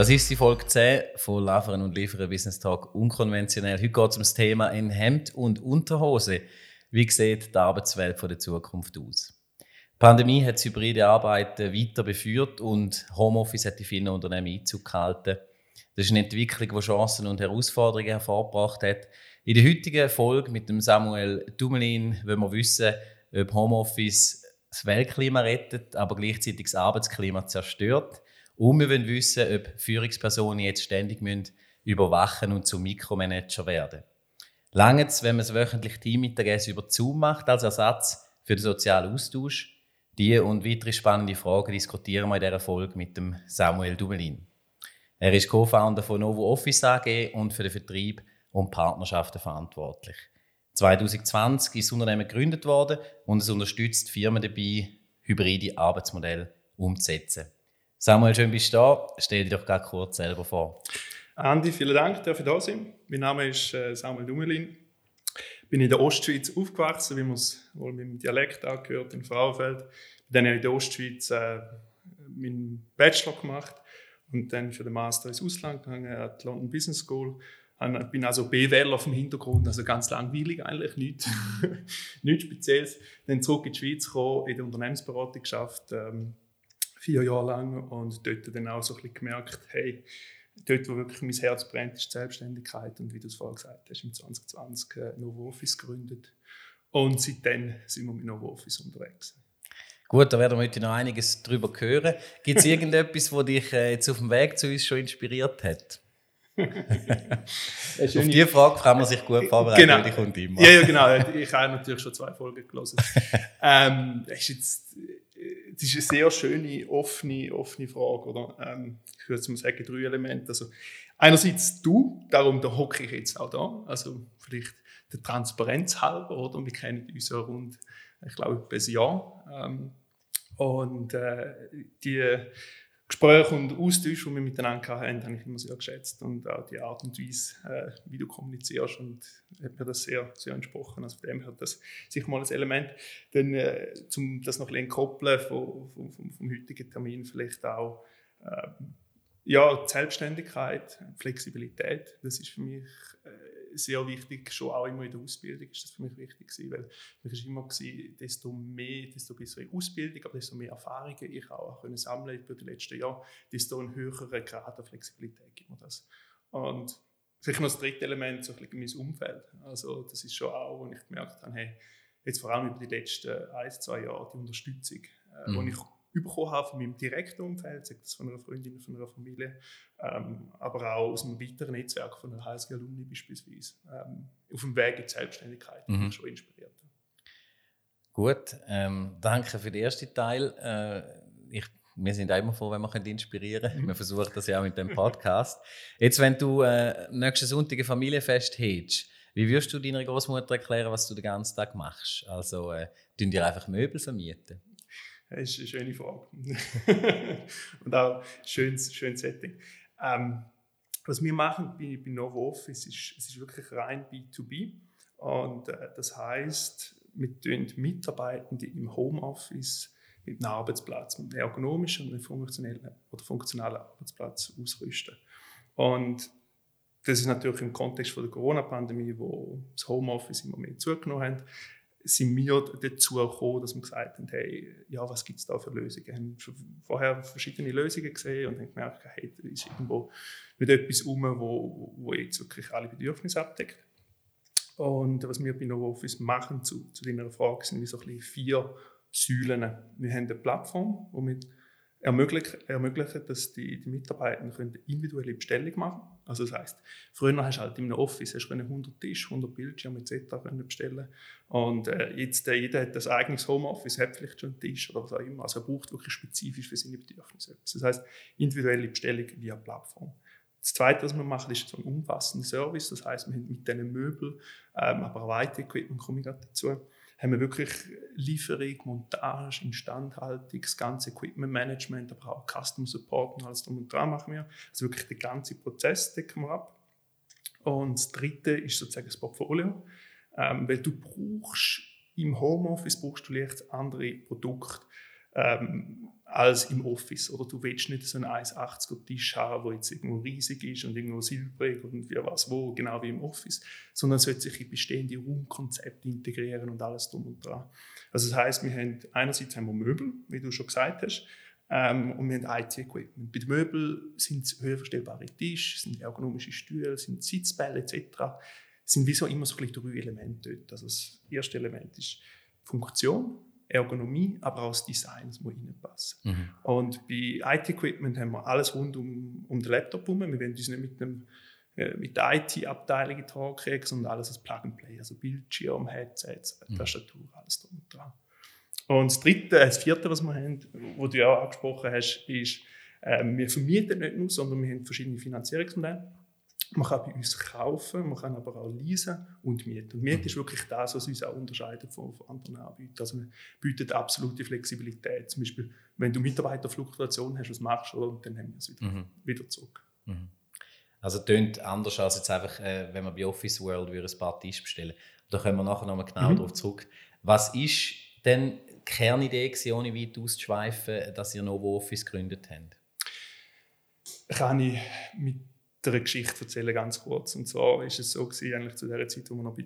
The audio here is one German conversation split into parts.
Das ist die Folge 10 von Liefern und Liefern Business Talk unkonventionell. Heute geht es um das Thema in Hemd und Unterhose. Wie sieht die Arbeitswelt von der Zukunft aus? Die Pandemie hat das hybride Arbeiten weiter beführt und Homeoffice hat die vielen Unternehmen Einzug gehalten. Das ist eine Entwicklung, die Chancen und Herausforderungen hervorgebracht hat. In der heutigen Folge mit dem Samuel Dumelin wollen wir wissen, ob Homeoffice das Weltklima rettet, aber gleichzeitig das Arbeitsklima zerstört. Und wir wollen wissen, ob Führungspersonen jetzt ständig müssen überwachen und zum Mikromanager werden. Lange es, wenn man das wöchentliche Teammittagessen über Zoom macht, als Ersatz für den sozialen Austausch? Die und weitere spannende Fragen diskutieren wir in dieser Folge mit dem Samuel Dumelin. Er ist Co-Founder von Novo Office AG und für den Vertrieb und Partnerschaften verantwortlich. 2020 ist das Unternehmen gegründet worden und es unterstützt Firmen dabei, hybride Arbeitsmodelle umzusetzen. Samuel, schön bist du da. Stell dich doch gerade kurz selber vor. Andi, vielen Dank, dass ich da sein. Mein Name ist äh, Samuel Dumelin. Ich bin in der Ostschweiz aufgewachsen, wie man es wohl mit dem Dialekt angehört, in Frauenfeld. Dann habe ich in der Ostschweiz äh, meinen Bachelor gemacht und dann für den Master ins Ausland gegangen, an die London Business School. Ich bin also BWLer vom Hintergrund, also ganz langweilig eigentlich, nichts, nichts Spezielles. Dann zurück in die Schweiz gekommen, in der Unternehmensberatung geschafft, ähm, vier Jahre lang und dort dann auch so ein bisschen gemerkt, hey, dort, wo wirklich mein Herz brennt, ist die Selbstständigkeit und wie du es vorhin gesagt hast, im 2020 äh, Novo Office gegründet und seitdem sind wir mit Novo Office unterwegs. Gut, da werden wir heute noch einiges darüber hören. Gibt es irgendetwas, das dich äh, jetzt auf dem Weg zu uns schon inspiriert hat? auf diese Frage kann man sich gut vorbereiten, genau. die kommt immer. Ja, ja, genau. Ich habe natürlich schon zwei Folgen gelesen. ähm, ist jetzt das ist eine sehr schöne, offene, offene Frage. Oder? Ähm, ich würde mal sagen, drei Elemente. Also, einerseits du, darum da hocke ich jetzt auch da. Also vielleicht der Transparenz halber, oder? Wir kennen uns ja rund, ich glaube, ein Jahr. Ähm, und äh, die Gespräche und Austausch, die wir miteinander hatten, habe ich immer sehr geschätzt. Und auch die Art und Weise, äh, wie du kommunizierst, und hat mir das sehr, sehr entsprochen. Also von dem her das sicher mal ein Element. Dann, äh, um das noch ein bisschen koppeln vom, vom, vom, heutigen Termin, vielleicht auch äh, ja, Selbstständigkeit, Flexibilität. Das ist für mich äh, sehr wichtig, schon auch immer in der Ausbildung ist das für mich wichtig gewesen, weil mir ist immer gewesen, desto mehr, desto bessere Ausbildung, aber desto mehr Erfahrungen ich auch können sammeln über die letzten Jahre, desto einen höheren Grad der Flexibilität gibt mir das. Und vielleicht noch das dritte Element, so ein bisschen mein Umfeld. Also das ist schon auch, wo ich gemerkt habe, hey, jetzt vor allem über die letzten ein, zwei Jahre, die Unterstützung, äh, mhm. die ich bekommen habe von meinem direkten Umfeld, sei das von einer Freundin, von einer Familie, ähm, aber auch aus einem weiteren Netzwerk von einer HSG Alumni beispielsweise, ähm, auf dem Weg in die Selbstständigkeit, mhm. mich schon inspiriert. Gut, ähm, danke für den ersten Teil. Äh, ich, wir sind immer froh, wenn wir inspirieren können. Mhm. Wir versuchen das ja auch mit dem Podcast. Jetzt, wenn du äh, nächsten Sonntag ein Familienfest hättest, wie würdest du deiner Großmutter erklären, was du den ganzen Tag machst? Also, äh, dir einfach Möbel vermieten? Das ist eine schöne Frage. und auch ein schönes, schönes Setting. Ähm, was wir machen bei, bei Novo Office ist, es ist wirklich rein B2B. Und äh, das heißt, wir tun Mitarbeitende im Homeoffice mit einem Arbeitsplatz, mit einem ergonomischen und einem funktionellen oder funktionalen Arbeitsplatz ausrüsten. Und das ist natürlich im Kontext von der Corona-Pandemie, wo das Homeoffice immer mehr zugenommen hat, sind wir dazu gekommen, dass wir gesagt haben, hey, ja, was gibt es da für Lösungen? Wir haben vorher verschiedene Lösungen gesehen und haben gemerkt, hey, da ist irgendwo nicht etwas um, wo, wo jetzt wirklich alle Bedürfnisse abdeckt. Und was wir bei NovoOffice machen, zu, zu deiner Frage, sind so ein bisschen vier Säulen. Wir haben eine Plattform, wo wir ermöglichen, ermöglichen dass die, die Mitarbeiter können individuelle Bestellung machen Also das heißt, früher hast du halt in einem Office hast du 100 Tisch, 100 Bildschirme etc. bestellen und äh, jetzt äh, jeder hat das eigenes Homeoffice, hat vielleicht schon einen Tisch oder was auch immer. Also er braucht wirklich spezifisch für seine Bedürfnisse Das heißt, individuelle Bestellung via Plattform. Das Zweite, was wir machen, ist so ein umfassender Service. Das heißt, wir haben mit diesen Möbeln, ähm, aber auch weiter Equipment, komme ich gerade dazu, haben wir wirklich Lieferung, Montage, Instandhaltung, das ganze Equipment Management, aber auch Custom Support und alles drum und dran machen wir. Also wirklich den ganzen Prozess decken wir ab. Und das Dritte ist sozusagen das Portfolio, ähm, weil du brauchst im Homeoffice brauchst du leicht andere Produkte. Ähm, als im Office. Oder du willst nicht so einen 1,80er Tisch haben, der jetzt irgendwo riesig ist und irgendwo silbrig und wie was wo, genau wie im Office, sondern es sollte sich in bestehende Raumkonzepte integrieren und alles drum und dran. Also das heißt, wir haben einerseits haben wir Möbel, wie du schon gesagt hast, ähm, und wir haben IT-Equipment. Bei den Möbeln sind es höherverstellbare Tische, sind ergonomische Stühle, sind Sitzbälle etc. Es sind wie so immer so drei Elemente dort. Also das erste Element ist Funktion, Ergonomie, aber auch das Design, das muss reinpassen. Mhm. Und bei IT-Equipment haben wir alles rund um, um den Laptop herum. Wir wollen uns nicht mit, einem, äh, mit der IT-Abteilung in kriegen, sondern alles als Plug-and-Play, also Bildschirm, Headsets, mhm. Tastatur, alles drum und dran. Und das dritte, das vierte, was wir haben, wo du ja auch angesprochen hast, ist, äh, wir vermieten nicht nur, sondern wir haben verschiedene Finanzierungsmodelle. Man kann bei uns kaufen, man kann aber auch leasen und mieten. Und Mieten ist wirklich das, was uns auch unterscheidet von, von anderen Anbietern. Also wir bieten absolute Flexibilität. Zum Beispiel, wenn du Mitarbeiterfluktuation hast, was machst du, und dann haben wir es wieder, mhm. wieder zurück. Mhm. Also tönt anders als jetzt einfach, äh, wenn man bei Office World ein paar Tische bestellen Da kommen wir nachher nochmal genau mhm. darauf zurück. Was ist denn die Kernidee, ohne weit auszuschweifen, dass ihr Novo Office gegründet habt? Kann ich mit eine Geschichte erzählen, ganz kurz. Und zwar ist es so gewesen, eigentlich zu der Zeit, wo wir noch äh,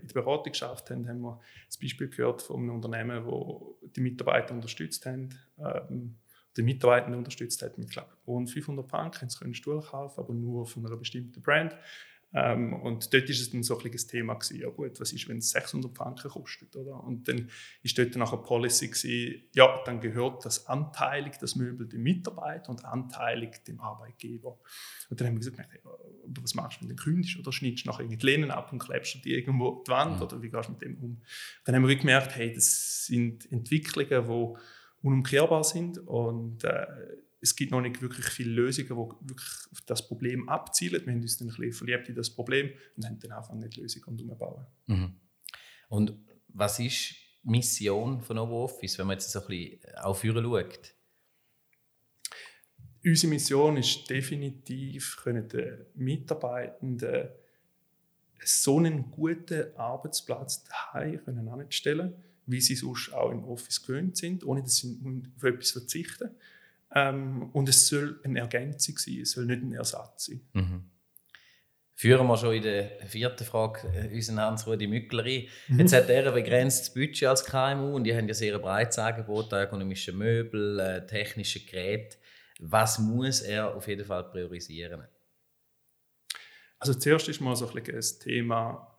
in der Beratung geschafft haben, haben wir das Beispiel gehört von einem Unternehmen, wo die Mitarbeiter unterstützt haben, ähm, die Mitarbeiter unterstützt hat mit, glaube rund 500 Franken. Sie können Stuhl kaufen, aber nur von einer bestimmten Brand. Ähm, und dort ist es dann so ein das Thema gewesen, ja gut, was ist, wenn es 600 Franken kostet, oder? Und dann ist dort nachher Policy gewesen, ja, dann gehört das anteilig, das Möbel dem Mitarbeiter und anteilig dem Arbeitgeber. Und dann haben wir gesagt, was machst du, wenn du kündigst oder schneidest nachher die Lehnen ab und klebst du die irgendwo die Wand, mhm. oder wie gehst du mit dem um? Dann haben wir gemerkt, hey, das sind Entwicklungen, die unumkehrbar sind und äh, es gibt noch nicht wirklich viele Lösungen, die wirklich auf das Problem abzielen. Wir haben uns dann ein bisschen verliebt in das Problem und haben dann einfach nicht Lösungen umbauen. Mhm. Und was ist die Mission von Novo Office, wenn man jetzt so ein bisschen auf schaut? Unsere Mission ist definitiv, können den Mitarbeitenden so einen guten Arbeitsplatz daheim können anstellen, wie sie sonst auch im Office gewöhnt sind, ohne dass sie auf etwas verzichten. Ähm, und es soll eine Ergänzung sein, es soll nicht ein Ersatz sein. Mhm. Führen wir schon in der vierten Frage äh, unseren Hans-Rudi Mückler ein. Mhm. Jetzt hat er ein begrenztes Budget als KMU und die haben ja sehr ein breites Angebot, ergonomische Möbel, äh, technische Geräte. Was muss er auf jeden Fall priorisieren? Also zuerst ist mal so ein bisschen das Thema,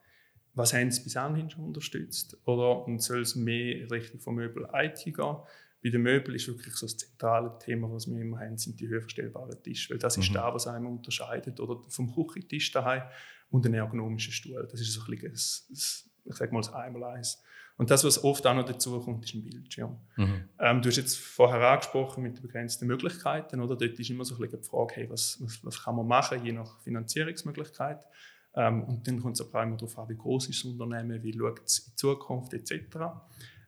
was haben sie bis anhin schon unterstützt? Oder und soll es mehr Richtung von Möbel IT gehen? Bei den Möbeln ist wirklich so das zentrale Thema, was wir immer haben, sind die höherverstellbaren Tische, weil das mhm. ist da, was einem unterscheidet oder vom Küchentisch daheim und den ergonomischen Stuhl. Das ist so ein bisschen das, das ich sage mal das Einmaleins. Und das, was oft auch noch dazu kommt, ist ein Bildschirm. Mhm. Ähm, du hast jetzt vorher angesprochen mit den begrenzten Möglichkeiten, oder? Dort ist immer so ein bisschen die Frage, hey, was, was, was kann man machen, je nach Finanzierungsmöglichkeit. Ähm, und dann kommt es auch immer darauf an, wie groß ist das Unternehmen, wie schaut es in Zukunft etc.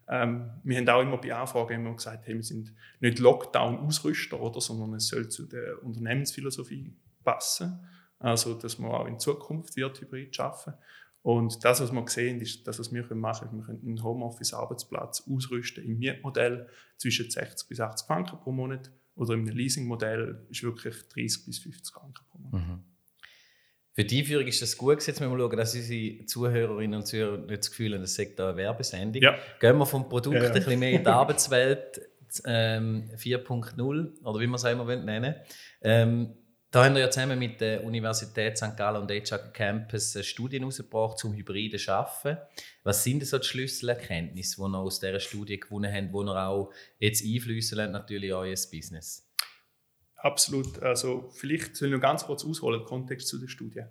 Ähm, wir haben auch immer bei Anfragen immer gesagt, hey, wir sind nicht Lockdown-Ausrüster, oder, sondern es soll zu der Unternehmensphilosophie passen. Also, dass man auch in Zukunft wird hybrid arbeiten. Und das, was wir sehen, ist, das, was wir machen können. Wir können einen Homeoffice-Arbeitsplatz ausrüsten im Mietmodell zwischen 60 bis 80 Franken pro Monat oder im Leasing-Modell ist wirklich 30 bis 50 Franken pro Monat. Mhm. Für die Einführung ist das gut. Jetzt müssen wir schauen, dass unsere Zuhörerinnen und Zuhörer nicht das Gefühl haben, das sei eine Werbesendung. Ja. Gehen wir vom Produkt ja, ja. ein bisschen mehr in die Arbeitswelt ähm, 4.0 oder wie man es auch immer nennen ähm, Da haben wir ja zusammen mit der Universität St. Gallen und HR Campus Studien herausgebracht zum hybriden Arbeiten. Was sind so die Schlüsselerkenntnisse, die wir aus dieser Studie gewonnen haben, die wir auch jetzt einfließen lassen, natürlich in euer Business? Absolut. Also vielleicht soll ich noch ganz kurz ausholen, den Kontext zu der Studie.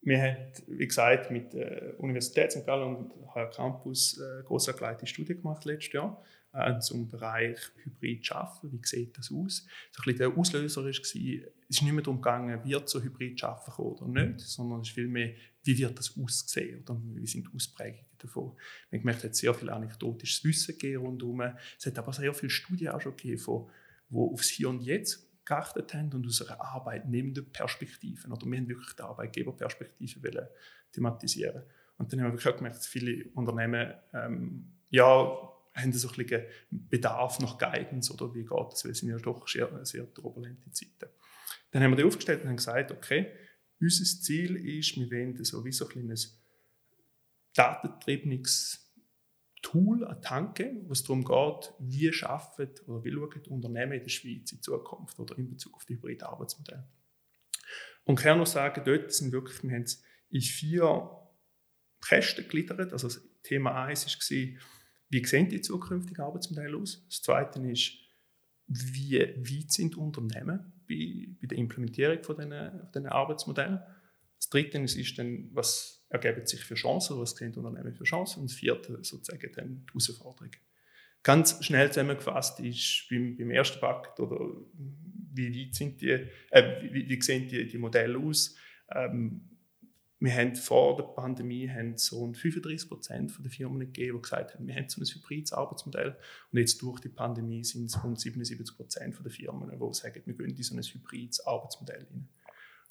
Wir haben, wie gesagt, mit der Universität St. Gallen und HR Campus eine groß ergleitete Studie gemacht letztes Jahr äh, zum Bereich Hybrid schaffen. Wie sieht das aus? So ein bisschen der Auslöser war, es ist nicht mehr darum gegangen, wird so Hybrid schaffen oder nicht, sondern es ist vielmehr, wie wird das aussehen oder wie sind die Ausprägungen davon. Gemerkt, es hat sehr viel anekdotisches Wissen gegeben rundherum. Es hat aber sehr viele Studien auch schon gegeben, wo aufs Hier und Jetzt geachtet haben und unsere arbeitnehmenden Perspektiven. Oder wir haben wirklich die Arbeitgeberperspektive thematisieren. Und dann haben wir wirklich gemerkt, dass viele Unternehmen ähm, ja, haben so ein bisschen Bedarf nach Guidance oder wie geht das, weil es sind ja doch sehr, sehr turbulente Zeiten. Dann haben wir die aufgestellt und haben gesagt, okay, unser Ziel ist, wir wollen so wie so ein kleines datengetriebenes Tool, eine Tanke, wo es darum geht, wie schaffen oder wie schauen Unternehmen in der Schweiz in Zukunft oder in Bezug auf die hybride Arbeitsmodelle. Und ich kann nur sagen, dort sind wirklich, wir haben es in vier Kästen gegliedert. Also Thema 1 war, wie sehen die zukünftigen Arbeitsmodelle aus? Das zweite ist, wie weit sind Unternehmen bei, bei der Implementierung von diesen, diesen Arbeitsmodellen? Das dritte ist dann, was ergeben sich für Chancen, was sehen Unternehmen für Chancen? Und das vierte sozusagen dann die Herausforderungen. Ganz schnell zusammengefasst ist beim, beim ersten Pakt oder wie weit sind die, äh, wie, wie, sehen die, die Modelle aus? Ähm, wir haben vor der Pandemie haben so rund 35 Prozent der Firmen gegeben, die gesagt haben, wir haben so ein hybrides Arbeitsmodell. Und jetzt durch die Pandemie sind es rund 77 Prozent der Firmen, die sagen, wir gehen in so ein hybrides Arbeitsmodell rein.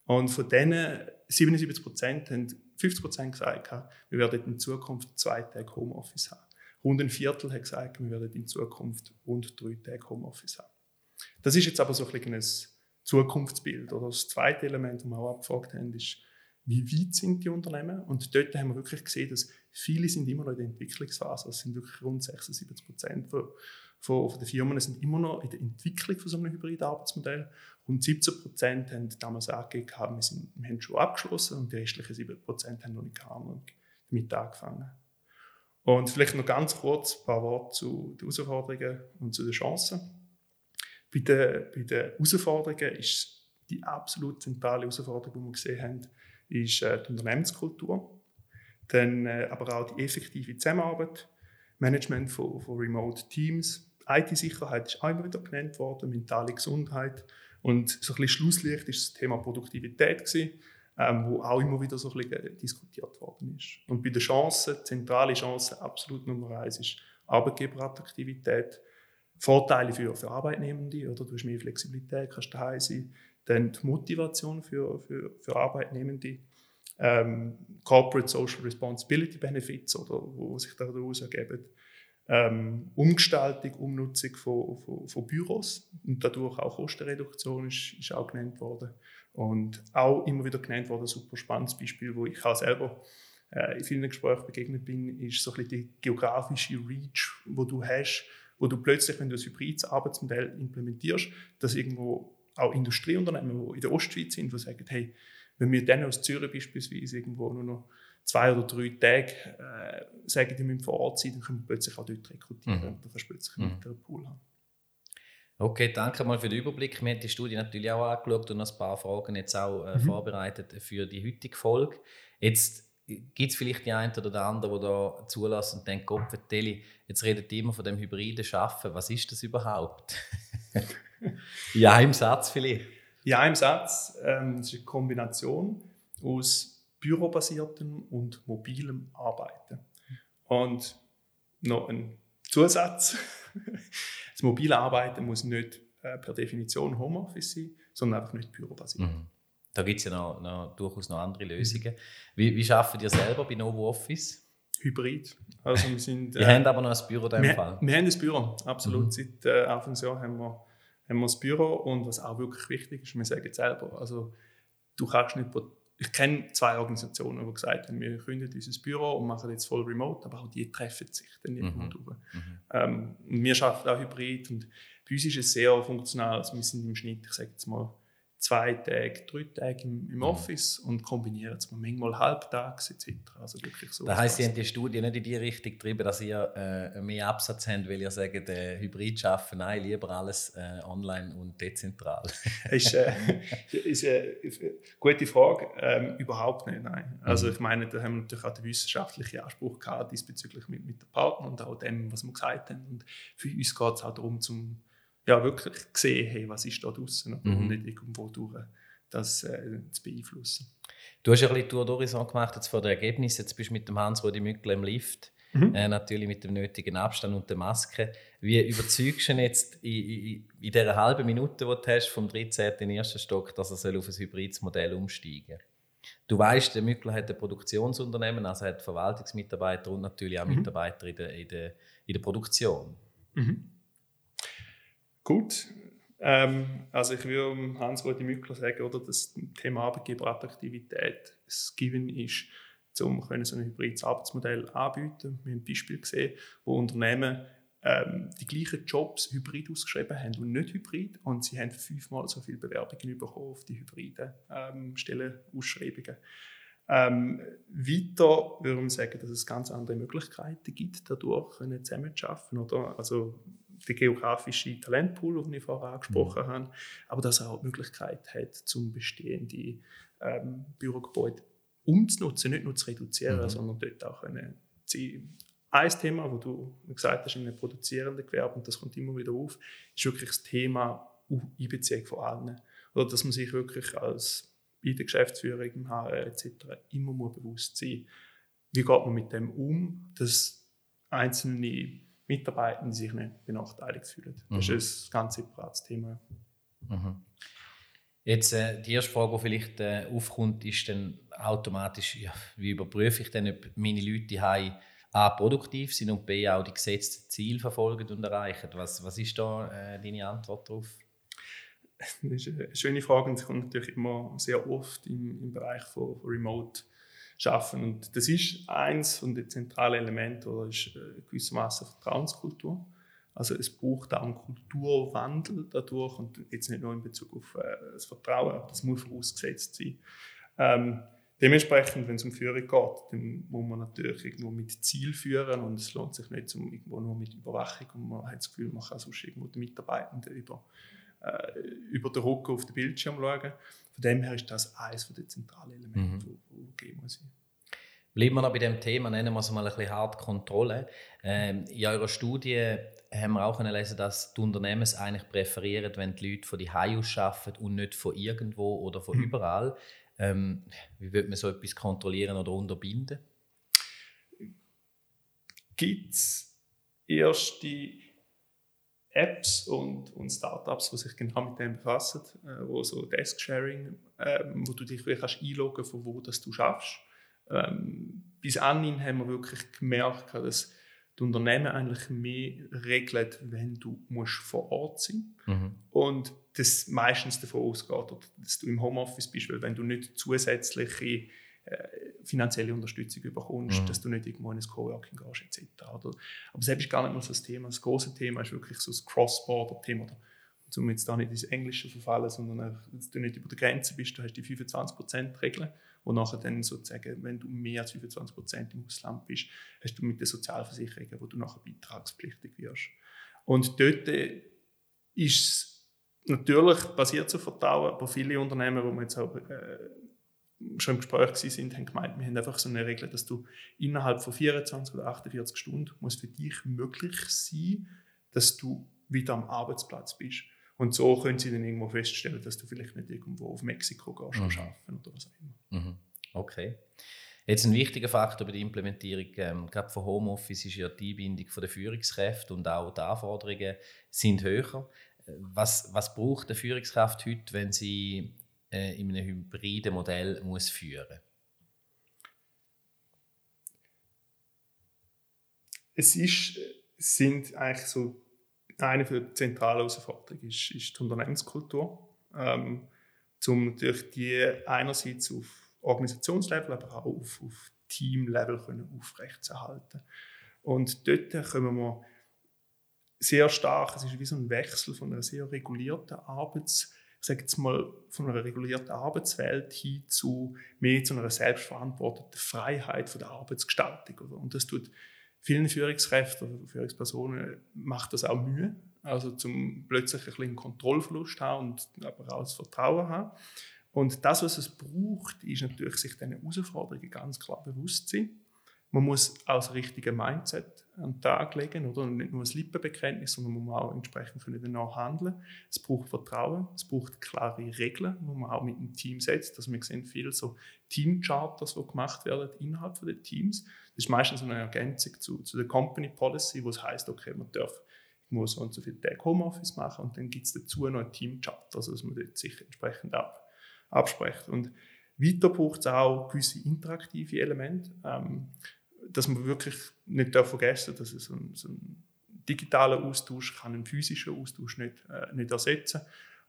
Und von diesen 77 Prozent haben 50 Prozent gesagt, wir werden in Zukunft zwei Tage Homeoffice haben. Rund ein Viertel hat gesagt, wir werden in Zukunft rund drei Tage Homeoffice haben. Das ist jetzt aber so ein, ein Zukunftsbild. Oder das zweite Element, das wir auch abgefragt haben, ist, wie weit sind die Unternehmen? Und dort haben wir wirklich gesehen, dass viele sind immer noch in der Entwicklungsphase. Es sind wirklich rund 76 Prozent von, von, von den Firmen sind immer noch in der Entwicklung von so einem hybriden Arbeitsmodell. Rund 17 Prozent haben damals angegeben, wir, sind, wir haben schon abgeschlossen und die restlichen 7 Prozent haben noch nicht damit angefangen. Und vielleicht noch ganz kurz ein paar Worte zu den Herausforderungen und zu den Chancen. Bei den, bei den Herausforderungen ist die absolut zentrale Herausforderung, die wir gesehen haben, ist äh, die Unternehmenskultur, dann äh, aber auch die effektive Zusammenarbeit, Management von, von Remote Teams, IT-Sicherheit ist auch immer wieder genannt worden, mentale Gesundheit und so ein bisschen Schlusslicht ist das Thema Produktivität gewesen, ähm, wo auch immer wieder so ein bisschen diskutiert worden ist. Und bei den Chancen, zentrale Chance absolut Nummer eins ist Arbeitgeberattraktivität, Vorteile für, für Arbeitnehmende, oder? Du hast mehr Flexibilität, kannst daheim sein, dann die Motivation für, für, für Arbeitnehmende, ähm, Corporate Social Responsibility Benefits, oder? Wo sich daraus ergeben, ähm, Umgestaltung, Umnutzung von, von, von, Büros und dadurch auch Kostenreduktion ist, ist auch genannt worden. Und auch immer wieder genannt worden, ein super spannendes Beispiel, wo ich auch selber äh, in vielen Gesprächen begegnet bin, ist so ein bisschen die geografische Reach, wo du hast, wo du plötzlich, wenn du ein hybrides Arbeitsmodell implementierst, dass irgendwo auch Industrieunternehmen, die in der Ostschweiz sind, die sagen, hey, wenn wir dann aus Zürich beispielsweise irgendwo nur noch zwei oder drei Tage äh, sagen, die müssen vor Ort sein, dann können wir plötzlich auch dort rekrutieren. Mhm. Dann kannst du plötzlich einen mhm. Pool haben. Okay, danke mal für den Überblick. Wir haben die Studie natürlich auch angeschaut und ein paar Fragen jetzt auch äh, mhm. vorbereitet für die heutige Folge. Jetzt gibt es vielleicht die einen oder der andere, der da zulassen und denkt, Gott, Telly, jetzt redet ihr immer von dem hybriden Schaffen. Was ist das überhaupt? ja, im Satz vielleicht. Ja, im Satz. Ähm, es ist eine Kombination aus bürobasiertem und mobilem Arbeiten. Und noch ein Zusatz. Das mobile Arbeiten muss nicht äh, per Definition Homeoffice sein, sondern einfach nicht bürobasiert. Mhm. Da gibt es ja noch, noch, durchaus noch andere Lösungen. Wie, wie arbeitet ihr selber bei Novo Office? Hybrid. Also wir sind, äh, wir haben aber noch ein Büro in dem Fall. Wir haben ein Büro, absolut. Mhm. Seit äh, Anfang des Jahres haben wir haben wir das Büro und was auch wirklich wichtig ist, wir sagen es selber, also du kannst nicht, ich kenne zwei Organisationen, die gesagt haben, wir gründen dieses Büro und machen jetzt voll remote, aber auch die treffen sich dann irgendwo mhm. durch. Mhm. Ähm, wir arbeiten auch hybrid und bei uns ist es sehr funktional, also wir sind im Schnitt, ich sage jetzt mal, zwei Tage, drei Tage im, im mhm. Office und kombinieren es manchmal halbtags etc. Also wirklich so. Das heisst, Sie haben die Studie nicht in die Richtung getrieben, dass ihr äh, mehr Absatz habt, weil ihr sagt, äh, Hybrid schaffen, nein, lieber alles äh, online und dezentral. ist, äh, ist eine gute Frage. Ähm, überhaupt nicht, nein. Also mhm. ich meine, da haben wir natürlich auch den wissenschaftlichen Anspruch gehabt diesbezüglich mit, mit den Partnern und auch dem, was wir gesagt haben. Und für uns geht es auch darum, zum ja, wirklich gesehen, hey, was ist da draußen mhm. und nicht irgendwo durch das äh, zu beeinflussen. Du hast ja ein bisschen Tour d'Horizon gemacht jetzt vor dem Ergebnis. Jetzt bist du mit dem Hans-Rudi Mückler im Lift. Mhm. Äh, natürlich mit dem nötigen Abstand und der Maske. Wie überzeugst du ihn jetzt in, in, in dieser halben Minute, die du hast, vom 13. in den ersten Stock, dass er auf ein hybrides Modell umsteigen soll? Du weißt, der Mückler hat ein Produktionsunternehmen, also hat Verwaltungsmitarbeiter und natürlich auch mhm. Mitarbeiter in der, in der, in der Produktion. Mhm. Gut. Ähm, also ich würde Hans-Rudi Mückler sagen, oder, dass das Thema Arbeitgeberattraktivität das Given ist, um so ein hybrides Arbeitsmodell anbieten. Wir haben ein Beispiel gesehen, wo Unternehmen ähm, die gleichen Jobs hybrid ausgeschrieben haben und nicht hybrid. Und sie haben fünfmal so viele Bewerbungen bekommen auf die hybriden ähm, Stellenausschreibungen. Ähm, weiter würde man sagen, dass es ganz andere Möglichkeiten gibt, dadurch zusammenzuarbeiten. Also der geografische Talentpool, den ich vorher angesprochen mhm. habe, aber dass er auch die Möglichkeit hat, zum bestehende ähm, Bürogebäude umzunutzen, nicht nur zu reduzieren, mhm. sondern dort auch eine ein Thema, wo du gesagt hast, in einem produzierenden Gewerbe, und das kommt immer wieder auf, ist wirklich das Thema Einbeziehung von allen. Oder dass man sich wirklich als in der Geschäftsführung, im HR etc. immer muss bewusst sein wie geht man mit dem um, dass einzelne Mitarbeiter sich nicht benachteiligt fühlen. Das mhm. ist ein ganz separates Thema. Mhm. Jetzt äh, die erste Frage, die vielleicht äh, aufkommt, ist dann automatisch, ja, wie überprüfe ich denn, ob meine Leute haben A, produktiv sind und B, auch die gesetzten Ziele verfolgen und erreichen. Was, was ist da äh, deine Antwort darauf? Das ist eine schöne Frage und sie kommt natürlich immer sehr oft im, im Bereich von Remote schaffen. Und das ist eins von den zentralen Elementen, oder ist äh, gewissermaßen Vertrauenskultur. Also es braucht auch einen Kulturwandel dadurch und jetzt nicht nur in Bezug auf äh, das Vertrauen, das muss vorausgesetzt sein. Ähm, Dementsprechend, wenn es um Führung geht, dann muss man natürlich irgendwo mit Ziel führen und es lohnt sich nicht um irgendwo nur mit Überwachung und man hat das Gefühl, man kann sonst irgendwo die Mitarbeitenden über, äh, über den Rücken auf den Bildschirm schauen. Von dem her ist das eines der zentralen Elemente, mhm. gegeben muss. Bleiben wir noch bei dem Thema, nennen wir es mal ein bisschen hart Kontrolle. Ähm, in eurer Studie haben wir auch lesen, dass die Unternehmen es eigentlich präferieren, wenn die Leute von die aus arbeiten und nicht von irgendwo oder von mhm. überall. Ähm, wie wird man so etwas kontrollieren oder unterbinden? Gibt es erste Apps und, und Startups, die sich genau mit dem befassen, äh, wo so Desk-Sharing, äh, wo du dich wirklich einloggen von wo das du schaffst. Ähm, bis anhin haben wir wirklich gemerkt, dass die Unternehmen eigentlich mehr regeln, wenn du musst vor Ort sein mhm. und das meistens davon ausgeht, dass du im Homeoffice bist, weil wenn du nicht zusätzliche äh, finanzielle Unterstützung bekommst, mhm. dass du nicht irgendwo in ein Coworking gehst etc. Oder? Aber ist gar nicht mal so das Thema. Das große Thema ist wirklich so das Cross-Border-Thema. Um jetzt da nicht ins Englische verfallen, sondern dass du nicht über der Grenze bist, du hast die 25%-Regel und nachher dann sozusagen, wenn du mehr als 25 Prozent im Ausland bist, hast du mit den Sozialversicherungen, wo du nachher beitragspflichtig wirst. Und dort äh, ist es natürlich basiert auf Vertrauen, aber viele Unternehmen, wo wir jetzt auch äh, schon im Gespräch sind, haben gemeint, wir haben einfach so eine Regel, dass du innerhalb von 24 oder 48 Stunden muss für dich möglich sein, dass du wieder am Arbeitsplatz bist. Und so können sie dann irgendwo feststellen, dass du vielleicht nicht irgendwo auf Mexiko gehst mhm. arbeiten oder was auch immer. Mhm. Okay. Jetzt ein wichtiger Faktor bei der Implementierung, ähm, gerade von Homeoffice, ist ja die Bindung der Führungskräfte und auch die Anforderungen sind höher. Was, was braucht eine Führungskraft heute, wenn sie äh, in einem hybriden Modell muss führen Es ist, sind eigentlich so eine der zentralen Herausforderungen ist, ist die Unternehmenskultur. Ähm, um natürlich die einerseits auf Organisationslevel, aber auch auf, auf Teamlevel aufrechtzuerhalten. Und dort kommen wir sehr stark, es ist wie so ein Wechsel von einer sehr regulierten Arbeits- sage jetzt mal, von einer regulierten Arbeitswelt hin zu mehr zu einer selbstverantworteten Freiheit von der Arbeitsgestaltung. Und das tut vielen Führungskräften oder Führungspersonen macht das auch Mühe, also zum plötzlich ein bisschen Kontrollverlust haben und aber auch das Vertrauen haben. Und das, was es braucht, ist natürlich, sich diesen Herausforderungen ganz klar bewusst sein. Man muss auch das richtige Mindset an den Tag legen, oder? Und nicht nur ein Lippenbekenntnis, sondern man muss auch entsprechend danach handeln. Es braucht Vertrauen, es braucht klare Regeln, die man auch mit dem Team setzt. Also wir sehen viele so Teamcharters, die gemacht werden innerhalb der Teams. Das ist meistens eine Ergänzung zu, zu der Company Policy, wo es heißt, okay, man darf nur so und so viele Tage Homeoffice machen und dann gibt es dazu noch ein Teamchart, also dass man dort sich entsprechend ab, abspricht. Und Weiter braucht es auch gewisse interaktive Elemente, ähm, dass man wirklich nicht vergessen darf, dass es so ein, so ein digitaler Austausch kann einen physischen Austausch nicht, äh, nicht ersetzen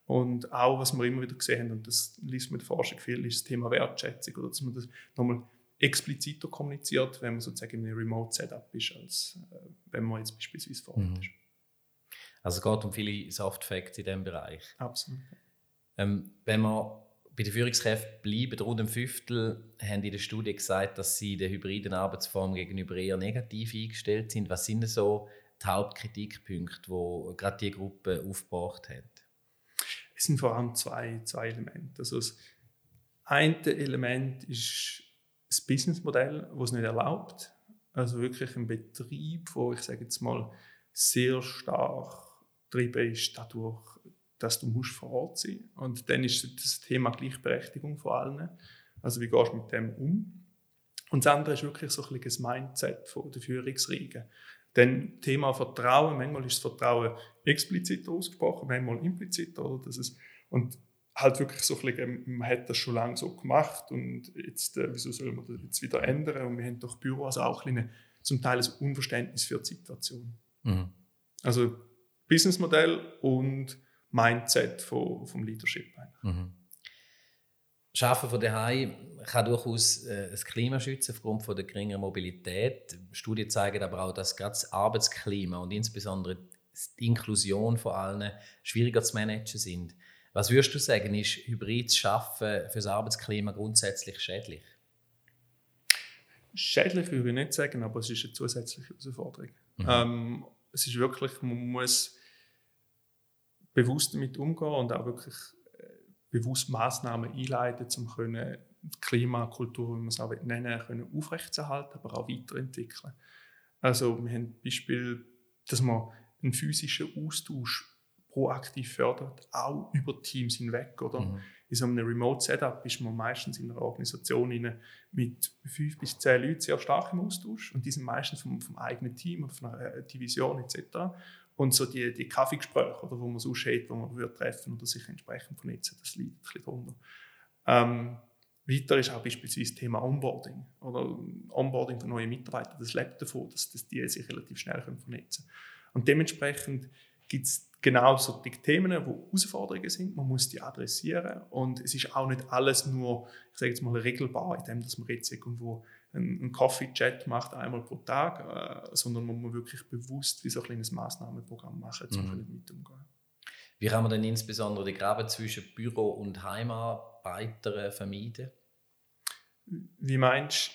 und auch, was wir immer wieder gesehen haben, und das liest man in der Forschung viel, ist das Thema Wertschätzung, oder dass man das nochmal expliziter kommuniziert, wenn man sozusagen in einem Remote-Setup ist, als äh, wenn man jetzt beispielsweise vor Ort mhm. ist. Also es geht um viele Soft Facts in diesem Bereich. Absolut. Ähm, wenn wir bei den Führungskräften bleiben, rund ein Fünftel haben in der Studie gesagt, dass sie der hybriden Arbeitsform gegenüber eher negativ eingestellt sind. Was sind denn so die Hauptkritikpunkte, die gerade diese Gruppe aufgebracht hat? Es sind vor allem zwei, zwei Elemente. Also das eine Element ist das Businessmodell, das es nicht erlaubt. Also wirklich ein Betrieb, wo ich sage jetzt mal sehr stark getrieben ist dadurch, dass du musst vor Ort sein Und dann ist das Thema Gleichberechtigung vor allem. Also wie gehst du mit dem um? Und das andere ist wirklich so ein bisschen das Mindset von der Führungsriege. Denn Thema Vertrauen, manchmal ist das Vertrauen explizit ausgesprochen, manchmal implizit. Oder? Das ist, und halt wirklich so ein bisschen, man hat das schon lange so gemacht und jetzt, äh, wieso soll man das jetzt wieder ändern? Und wir haben doch Büros auch ein zum Teil ein Unverständnis für die Situation. Mhm. Also Businessmodell und Mindset von, vom Leadership. Mhm. Schaffen von daheim kann durchaus äh, das Klima schützen aufgrund von der geringeren Mobilität. Studien zeigen aber auch, dass gerade das Arbeitsklima und insbesondere die Inklusion von allen schwieriger zu managen sind. Was würdest du sagen, ist hybrides Schaffen für das Arbeitsklima grundsätzlich schädlich? Schädlich würde ich nicht sagen, aber es ist eine zusätzliche Herausforderung. Mhm. Ähm, es ist wirklich, man muss bewusst damit umgehen und auch wirklich äh, bewusst Maßnahmen einleiten, um können die Klimakultur, wie man es auch nennen können, aufrechtzuerhalten, aber auch weiterentwickeln. Also wir haben Beispiel, dass man einen physischen Austausch proaktiv fördert, auch über Teams hinweg. Oder? Mhm. In so einem Remote-Setup ist man meistens in einer Organisation mit fünf bis zehn Leuten sehr stark im Austausch und die sind meistens vom, vom eigenen Team, von einer Division etc. Und so die, die Kaffeegespräche, oder, wo man so steht, wo man würde treffen oder sich entsprechend vernetzen, das liegt ein bisschen drunter. Ähm, weiter ist auch beispielsweise das Thema Onboarding. Oder Onboarding von neuen Mitarbeitern, das lebt davon, dass, dass die sich relativ schnell vernetzen können. Und dementsprechend gibt es genau solche Themen, die Herausforderungen sind. Man muss die adressieren. Und es ist auch nicht alles nur, ich sage jetzt mal, regelbar, indem dass man jetzt irgendwo einen Coffee-Chat macht einmal pro Tag, äh, sondern man muss wirklich bewusst wie so ein kleines Maßnahmenprogramm machen, um mhm. damit umzugehen. Wie kann man denn insbesondere die Graben zwischen Büro und Heimarbeiter vermeiden? Wie meinst du?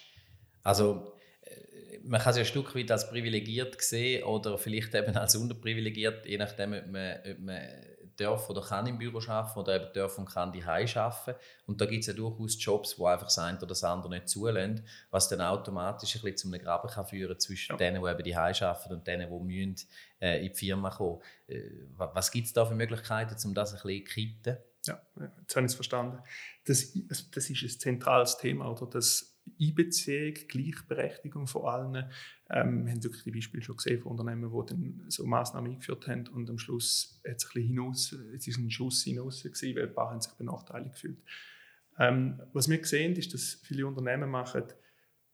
Also, äh, man kann es ja ein Stück weit als privilegiert sehen oder vielleicht eben als unterprivilegiert, je nachdem, ob man, ob man darf oder kann im Büro arbeiten oder eben darf und kann die arbeiten. Und da gibt es ja durchaus Jobs, wo einfach das eine oder das andere nicht zulassen, was dann automatisch ein bisschen zu einem Graben kann führen zwischen ja. denen, die eben die arbeiten und denen, die müssen, äh, in die Firma kommen. Äh, was gibt es da für Möglichkeiten, um das ein bisschen zu kitten? Ja, jetzt habe ich es verstanden. Das, das ist ein zentrales Thema, oder? Das Einbeziehung, Gleichberechtigung von allen. Ähm, wir haben wirklich die Beispiele schon gesehen von Unternehmen, die dann so Massnahmen eingeführt haben und am Schluss hat es ein hinaus, es Schuss hinaus gewesen, weil ein paar haben sich benachteiligt gefühlt. Ähm, was wir sehen, ist, dass viele Unternehmen machen,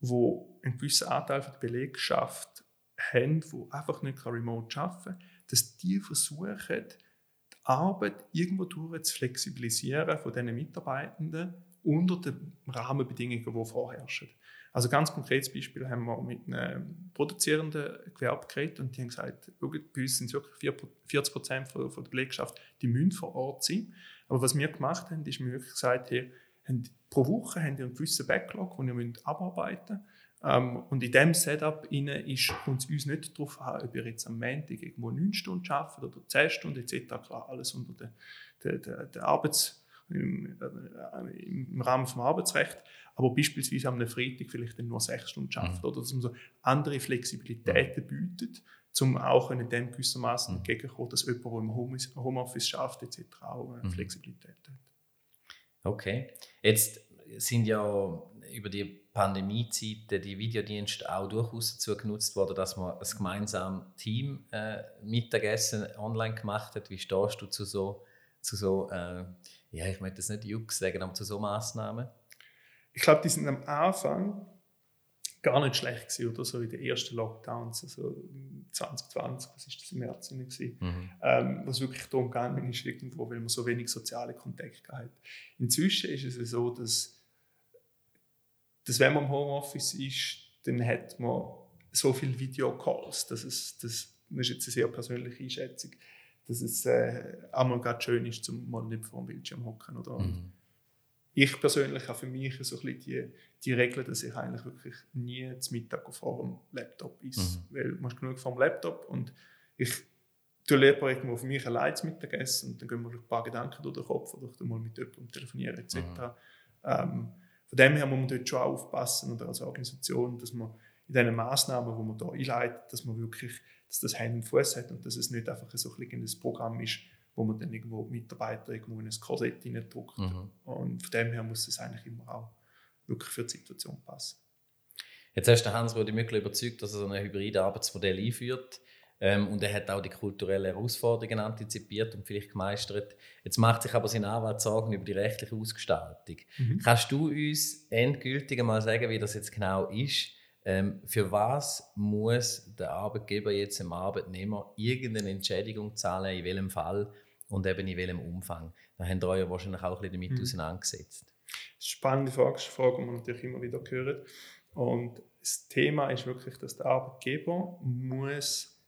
wo einen gewissen Anteil der Belegschaft haben, die einfach nicht remote arbeiten können, dass die versuchen, die Arbeit irgendwo durch zu flexibilisieren von diesen Mitarbeitenden unter den Rahmenbedingungen, die vorherrschen. Also ganz konkretes Beispiel haben wir mit einem produzierenden Gewerbe geredet und die haben gesagt, bei uns sind es wirklich 40 Prozent von, der Belegschaft, die müssen vor Ort sein. Aber was wir gemacht haben, ist, wir wirklich gesagt haben, pro Woche haben wir einen gewissen Backlog, den wir abarbeiten müssen. Ähm, und in diesem Setup ist uns, uns nicht darauf an, ob wir jetzt am Montag irgendwo 9 Stunden arbeiten oder 10 Stunden etc. Klar, alles unter der, der, der, der Arbeits- im, äh, im Rahmen des Arbeitsrechts, aber beispielsweise am Freitag vielleicht nur sechs Stunden schafft mhm. oder dass man so andere Flexibilitäten mhm. bietet, um auch in dem gewissermaßen mhm. entgegenzukommen, dass jemand, der im Homeoffice schafft, etc. auch mhm. Flexibilität hat. Okay, jetzt sind ja über die Pandemiezeiten die Videodienste auch durchaus dazu genutzt worden, dass man ein gemeinsames Team äh, Mittagessen online gemacht hat. Wie stehst du zu so, zu so äh, ja, ich möchte das nicht Jux sagen, aber zu so Massnahmen? ich glaube, die sind am Anfang gar nicht schlecht gewesen, oder so in den ersten Lockdowns, also 2020, was ist das im März gewesen, mhm. ähm, was wirklich darum ging, ist irgendwo, weil man so wenig soziale Kontakte hat. Inzwischen ist es so, dass, dass wenn man im Homeoffice ist, dann hat man so viele Videocalls, dass es, das, das ist jetzt eine sehr persönliche Einschätzung, dass es äh, einmal gerade schön ist, zum mal nicht vor dem Bildschirm hocken oder mhm ich persönlich habe für mich so ein bisschen die, die Regel, dass ich eigentlich wirklich nie zum Mittag vor dem Laptop ist. Mhm. Weil man ist genug vor dem Laptop und ich tue lieber irgendwo für mich allein zum Mittagessen und dann gehen mir ein paar Gedanken durch den Kopf oder ich mal mit jemandem telefonieren etc. Mhm. Ähm, von dem her muss man dort schon aufpassen oder als Organisation, dass man in diesen Massnahmen, die man da einleitet, dass man wirklich dass das Hand und Fuß hat und dass es nicht einfach so ein Programm ist, wo man dann irgendwo Mitarbeiter irgendwo in ein Korsett hineindruckt. Mhm. Und von dem her muss es eigentlich immer auch wirklich für die Situation passen. Jetzt hast du Hans Rudi Mückler überzeugt, dass er so ein hybride Arbeitsmodell einführt. Ähm, und er hat auch die kulturellen Herausforderungen antizipiert und vielleicht gemeistert. Jetzt macht sich aber sein Anwalt Sorgen über die rechtliche Ausgestaltung. Mhm. Kannst du uns endgültig mal sagen, wie das jetzt genau ist? Ähm, für was muss der Arbeitgeber jetzt dem Arbeitnehmer irgendeine Entschädigung zahlen, in welchem Fall? und eben in welchem Umfang. Da haben ihr euch wahrscheinlich auch ein bisschen damit mhm. auseinandergesetzt. Das ist eine spannende Frage, Frage, die man natürlich immer wieder hört. Und das Thema ist wirklich, dass der Arbeitgeber muss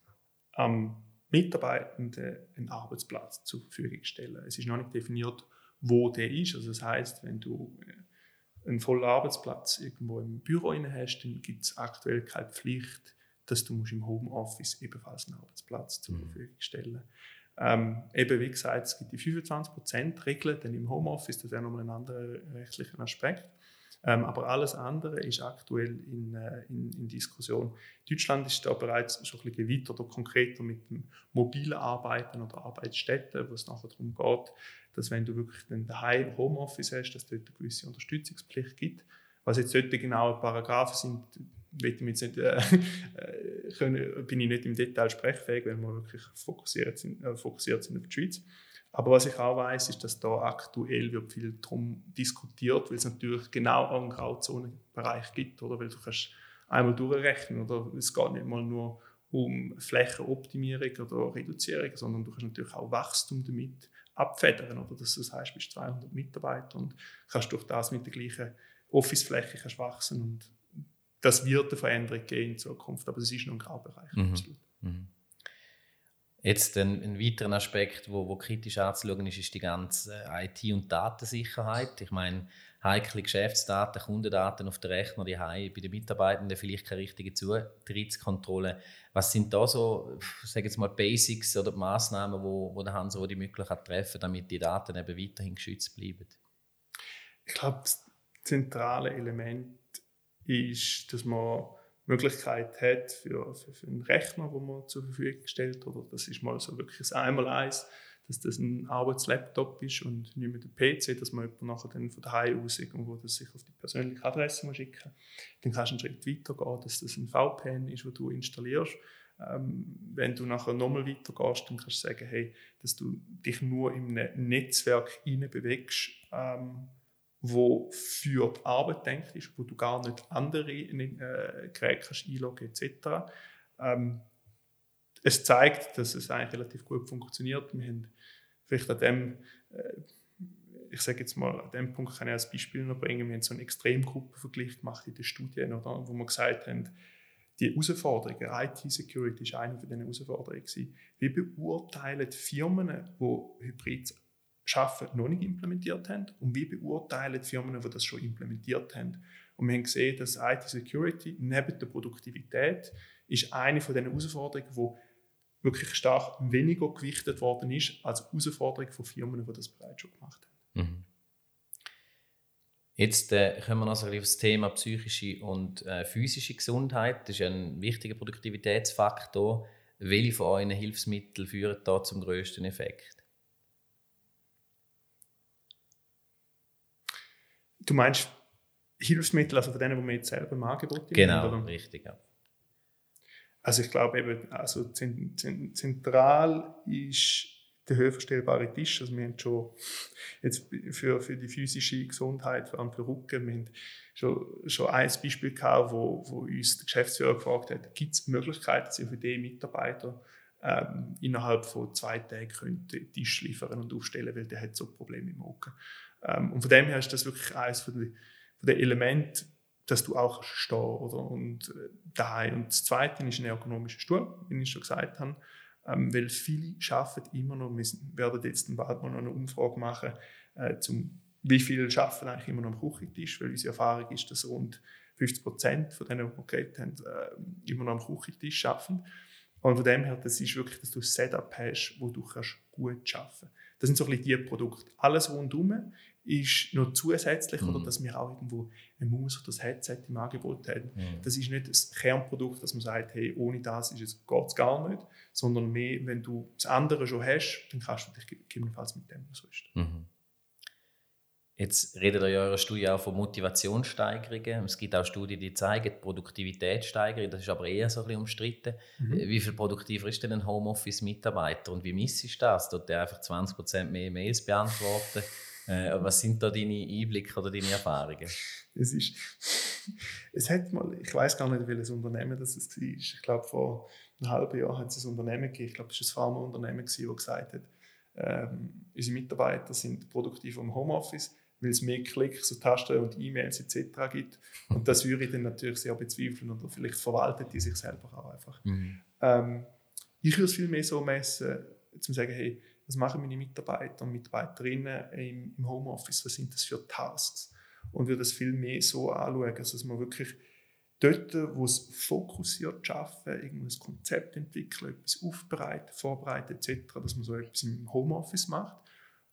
am Mitarbeitenden einen Arbeitsplatz zur Verfügung stellen. Es ist noch nicht definiert, wo der ist. Also das heißt, wenn du äh, einen vollen Arbeitsplatz irgendwo im Büro hast, dann gibt es aktuell keine Pflicht, dass du im Homeoffice ebenfalls einen Arbeitsplatz zur mhm. Verfügung stellen musst. Ähm, eben wie gesagt, es gibt die 25%-Regel dann im Homeoffice, das wäre nochmal ein anderer rechtlicher Aspekt. Ähm, aber alles andere ist aktuell in, äh, in, in, Diskussion. Deutschland ist da bereits schon ein bisschen weiter oder konkreter mit dem mobilen Arbeiten oder Arbeitsstätten, wo es nachher darum geht, dass wenn du wirklich dann daheim Homeoffice hast, dass es dort eine gewisse Unterstützungspflicht gibt. Was jetzt dort genaue Paragraphen sind, ich nicht, äh, äh, können, bin ich nicht im Detail sprechfähig, weil wir wirklich fokussiert sind, äh, fokussiert sind auf die Schweiz. Aber was ich auch weiß, ist, dass da aktuell wird viel darum diskutiert, weil es natürlich genau auch einen Grauzonenbereich gibt, oder? Weil du kannst einmal durchrechnen, oder? Es geht nicht mal nur um Flächenoptimierung oder Reduzierung, sondern du kannst natürlich auch Wachstum damit abfedern, oder? Dass du heißt, bist 200 Mitarbeiter und kannst durch das mit der gleichen Office-Fläche wachsen und das wird eine Veränderung geben in Zukunft, aber es ist noch ein Graubereich. Mhm. Mhm. Jetzt ein, ein weiterer Aspekt, wo, wo kritisch anzuschauen ist, ist die ganze IT- und Datensicherheit. Ich meine, heikle Geschäftsdaten, Kundendaten auf den Rechner, die bei den Mitarbeitenden vielleicht keine richtige Zutrittskontrolle. Was sind da so, sage jetzt mal, Basics oder Maßnahmen, wo, wo der Hans die Möglichkeit treffen, damit die Daten eben weiterhin geschützt bleiben? Ich glaube, das zentrale Element ist, dass man Möglichkeit hat für, für, für einen Rechner, den man zur Verfügung stellt. Oder das ist mal so wirklich das Einmaleins, dass das ein Arbeitslaptop ist und nicht mehr der PC, dass man jemanden nachher dann von daheim aus irgendwo das sich auf die persönliche Adresse schicken Dann kannst du einen Schritt weiter gehen, dass das ein VPN ist, wo du installierst. Ähm, wenn du nachher nochmal weitergehst, dann kannst du sagen, hey, dass du dich nur im Netzwerk bewegst. Ähm, wo für die Arbeit denkt ist, wo du gar nicht andere äh, Geräte kannst einloggen etc. Ähm, es zeigt, dass es eigentlich relativ gut funktioniert. Wir haben vielleicht an dem, äh, ich sage jetzt mal, an dem Punkt kann ich als Beispiel noch bringen, wir haben so einen Extremgruppenvergleich gemacht in den Studien, oder, wo wir gesagt haben, die Herausforderungen, IT-Security war eine von diesen Herausforderungen. Wie beurteilen Firmen, die Hybrid schaffen, noch nicht implementiert haben und wie beurteilen die Firmen, die das schon implementiert haben. Und wir haben gesehen, dass IT-Security neben der Produktivität ist eine von den Herausforderungen, die wirklich stark weniger gewichtet worden ist als Herausforderung von Firmen, die das bereits schon gemacht haben. Mhm. Jetzt äh, kommen wir noch auf das Thema psychische und äh, physische Gesundheit. Das ist ein wichtiger Produktivitätsfaktor. Welche von euren Hilfsmitteln führen da zum größten Effekt? Du meinst Hilfsmittel, also von denen, die wir jetzt selber im Angebot Genau, haben, richtig, ja. Also ich glaube eben, also zentral ist der höherverstellbare Tisch. Also wir haben schon jetzt für, für die physische Gesundheit, vor allem für Rücken, wir haben schon, schon ein Beispiel gehabt, wo, wo uns der Geschäftsführer gefragt hat, gibt es Möglichkeiten, dass für die Mitarbeiter ähm, innerhalb von zwei Tagen könnte Tisch liefern und aufstellen, weil der hat so Probleme im Rücken. Ähm, und von dem her ist das wirklich eines den Elementen, dass du auch stehen oder und äh, daheim. Und das Zweite ist ein ergonomischer Stuhl, wie ich schon gesagt habe, ähm, weil viele arbeiten immer noch. Wir werden jetzt bald mal noch eine Umfrage machen, äh, zum, wie viele arbeiten eigentlich immer noch am Küchentisch, weil unsere Erfahrung ist, dass rund 50 Prozent von denen, die wir geredet haben, äh, immer noch am Küchentisch arbeiten. Und von dem her, das ist wirklich, dass du ein Setup hast, wo du kannst gut arbeiten kannst. Das sind so ein bisschen die Produkte. Alles rundherum ist noch zusätzlich, mhm. oder dass wir auch irgendwo eine Maus oder das Headset im Angebot haben. Mhm. Das ist nicht das Kernprodukt, dass man sagt, hey, ohne das geht es gar nicht, sondern mehr, wenn du das andere schon hast, dann kannst du dich gegebenenfalls mit dem ausrüsten. Mhm. Jetzt redet ihr ja in eurer Studie auch von Motivationssteigerungen. Es gibt auch Studien, die zeigen Produktivitätssteigerung. Das ist aber eher so ein bisschen umstritten. Mhm. Wie viel produktiver ist denn ein Homeoffice-Mitarbeiter und wie misst du das? Dort der einfach 20% mehr Mails beantworten? Äh, was sind da deine Einblicke oder deine Erfahrungen? Es ist, es hat mal, ich weiß gar nicht, welches Unternehmen das war. Ich glaube, vor einem halben Jahr hat es ein Unternehmen gegeben, ich glaube, es war ein Pharmaunternehmen, das gesagt hat, ähm, unsere Mitarbeiter sind produktiv im Homeoffice, weil es mehr Klicks, so Tasten und E-Mails etc. gibt. Und das würde ich dann natürlich sehr bezweifeln oder vielleicht verwaltet die sich selber auch einfach. Mhm. Ähm, ich würde es viel mehr so messen, zu sagen, hey, was machen meine Mitarbeiter und Mitarbeiterinnen im, im Homeoffice, was sind das für Tasks? Und würde das viel mehr so anschauen, dass man wirklich dort, wo es fokussiert arbeiten, irgendein Konzept entwickeln, etwas aufbereiten, vorbereiten etc., dass man so etwas im Homeoffice macht.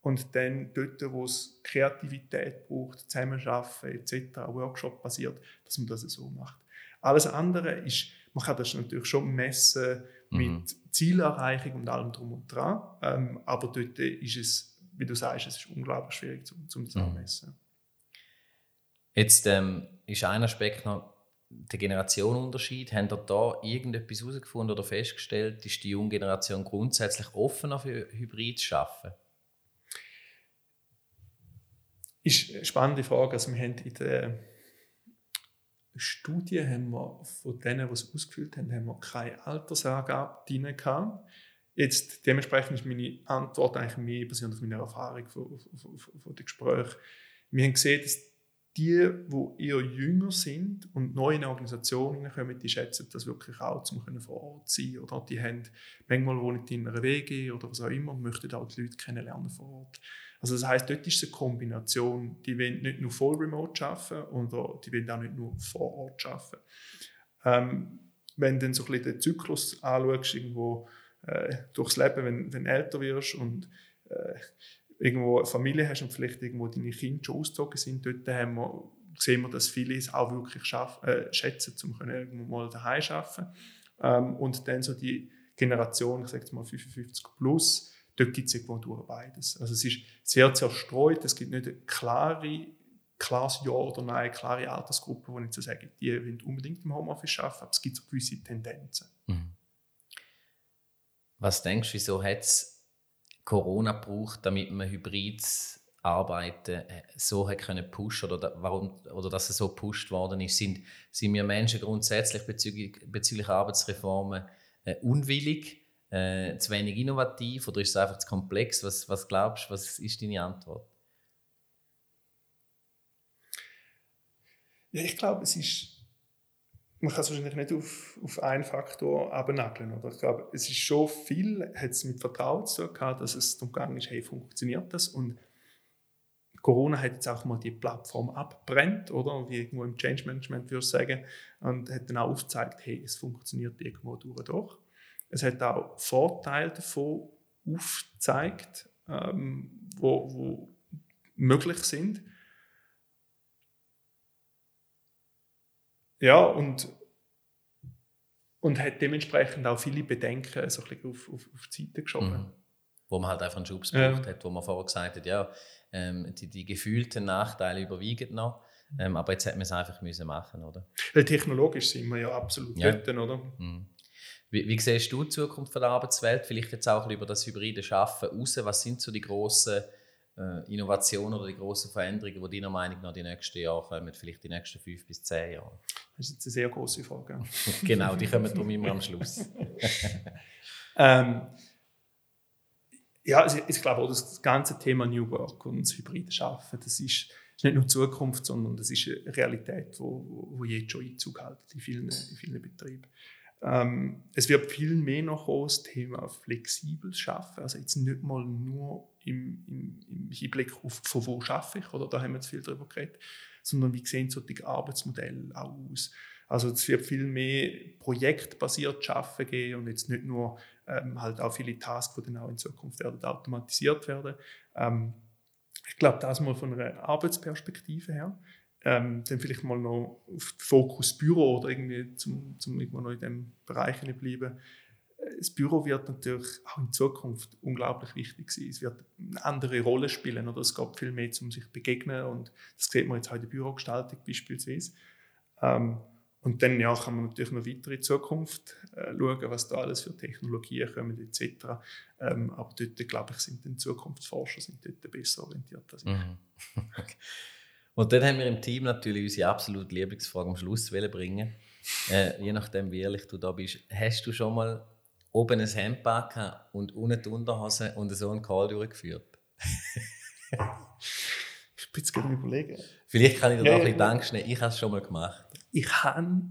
Und dann dort, wo es Kreativität braucht, Zusammenarbeiten etc., Workshop basiert, dass man das so macht. Alles andere ist, man kann das natürlich schon messen mit mhm. Zielerreichung und allem drum und dran. Ähm, aber dort ist es, wie du sagst, es ist unglaublich schwierig zum, zum das mhm. messen. Jetzt ähm, ist ein Aspekt noch der Generationenunterschied. Haben ihr da irgendetwas herausgefunden oder festgestellt, ist die junge Generation grundsätzlich offener für Hybrid zu arbeiten? Ist eine spannende Frage. Also wir haben in der Studie haben wir von denen, die es ausgefüllt haben, haben wir keine Altersangabe drin gehabt. Jetzt, dementsprechend ist meine Antwort eigentlich mehr basierend auf meiner Erfahrung von, von, von, von den Gesprächen. Wir haben gesehen, dass die, die eher jünger sind und neu in eine Organisation hineinkommen, die schätzen das wirklich auch, um vor Ort zu sein. Oder die haben, manchmal wohnen in einer WG oder was auch immer und möchten auch die Leute kennenlernen vor Ort. Also das heißt, dort ist eine Kombination. Die wollen nicht nur voll remote arbeiten, oder die wollen auch nicht nur vor Ort arbeiten. Ähm, wenn du dann so ein bisschen den Zyklus anschaust, irgendwo äh, durchs Leben, wenn, wenn du älter wirst und äh, irgendwo eine Familie hast und vielleicht irgendwo deine Kinder schon ausgezogen sind, dort haben wir, sehen wir, dass viele es auch wirklich schaff, äh, schätzen, um irgendwo mal daheim zu arbeiten. Ähm, und dann so die Generation, ich sage mal 55 plus, dort gibt es irgendwo durch beides. Also es ist sehr zerstreut, es gibt nicht eine klare, klares Ja oder Nein, eine klare Altersgruppe, wo ich zu sagen, die wollen unbedingt im Homeoffice arbeiten, aber es gibt so gewisse Tendenzen. Mhm. Was denkst du, wieso hat es Corona braucht, damit man hybrides Arbeiten äh, so hat können pushen oder warum oder dass es so gepusht worden ist, sind, sind wir Menschen grundsätzlich bezüglich, bezüglich Arbeitsreformen äh, unwillig, äh, zu wenig innovativ oder ist es einfach zu komplex? Was, was glaubst du, was ist deine Antwort? Ja, ich glaube, es ist man kann es wahrscheinlich nicht auf, auf einen Faktor abnageln. Oder? Ich glaube, es ist schon viel, hat es mit Vertrauen zu tun gehabt, dass es darum gegangen ist, hey, funktioniert das? Und Corona hat jetzt auch mal die Plattform abbrennt, oder? Wie irgendwo im Change Management würde ich sagen. Und hat dann auch aufgezeigt, hey, es funktioniert irgendwo durch doch. Es hat auch Vorteile davon aufgezeigt, ähm, wo, wo möglich sind. Ja, und, und hat dementsprechend auch viele Bedenken so ein auf, auf, auf die Seite geschoben. Mhm. Wo man halt einfach einen Schubs gebraucht ja. hat, wo man vorher gesagt hat, ja, ähm, die, die gefühlten Nachteile überwiegen noch. Ähm, aber jetzt hätte man es einfach müssen machen, oder? Technologisch sind wir ja absolut ja. dort, oder? Mhm. Wie, wie siehst du die Zukunft der Arbeitswelt? Vielleicht jetzt auch über das hybride Schaffen raus. Was sind so die grossen äh, Innovationen oder die grossen Veränderungen, die deiner Meinung nach die nächsten Jahre kommen, vielleicht die nächsten fünf bis zehn Jahre? Das ist jetzt eine sehr große Frage. genau, die kommen darum immer am Schluss. ähm, ja, also ich glaube auch, das ganze Thema New Work und das hybride Schaffen, das ist, ist nicht nur Zukunft, sondern das ist eine Realität, wo, wo jetzt schon Einzug hält in vielen, in vielen Betrieben. Ähm, es wird viel mehr noch das Thema flexibles Schaffen, also jetzt nicht mal nur im, im, im Hinblick auf von wo schaffe ich, oder da haben wir jetzt viel darüber geredet, sondern wie sehen so die Arbeitsmodelle aus. Also es wird viel mehr projektbasiert Schaffen gehen und jetzt nicht nur ähm, halt auch viele Tasks, die dann auch in Zukunft werden automatisiert werden. Ähm, ich glaube, das mal von einer Arbeitsperspektive her. Ähm, dann vielleicht mal noch auf den Fokus Büro oder irgendwie zum, zum irgendwo noch in dem Bereich bleiben. Das Büro wird natürlich auch in Zukunft unglaublich wichtig sein. Es wird eine andere Rolle spielen oder es geht viel mehr um sich begegnen und das sieht man jetzt auch in der Bürogestaltung beispielsweise. Ähm, und dann ja, kann man natürlich noch weiter in die Zukunft äh, schauen, was da alles für Technologien kommen etc. Ähm, aber dort, glaube ich, sind die Zukunftsforscher sind dort besser orientiert als ich. Mhm. Okay. Und dann haben wir im Team natürlich unsere absolute Lieblingsfrage am Schluss bringen. Äh, je nachdem, wie ehrlich du da bist. Hast du schon mal oben ein Hemd gehabt und unten die Unterhose und so einen Call durchgeführt? ich bin jetzt gerade überlegen. Vielleicht kann ich dir ja, da ein bisschen ja. Ich habe es schon mal gemacht. Ich habe,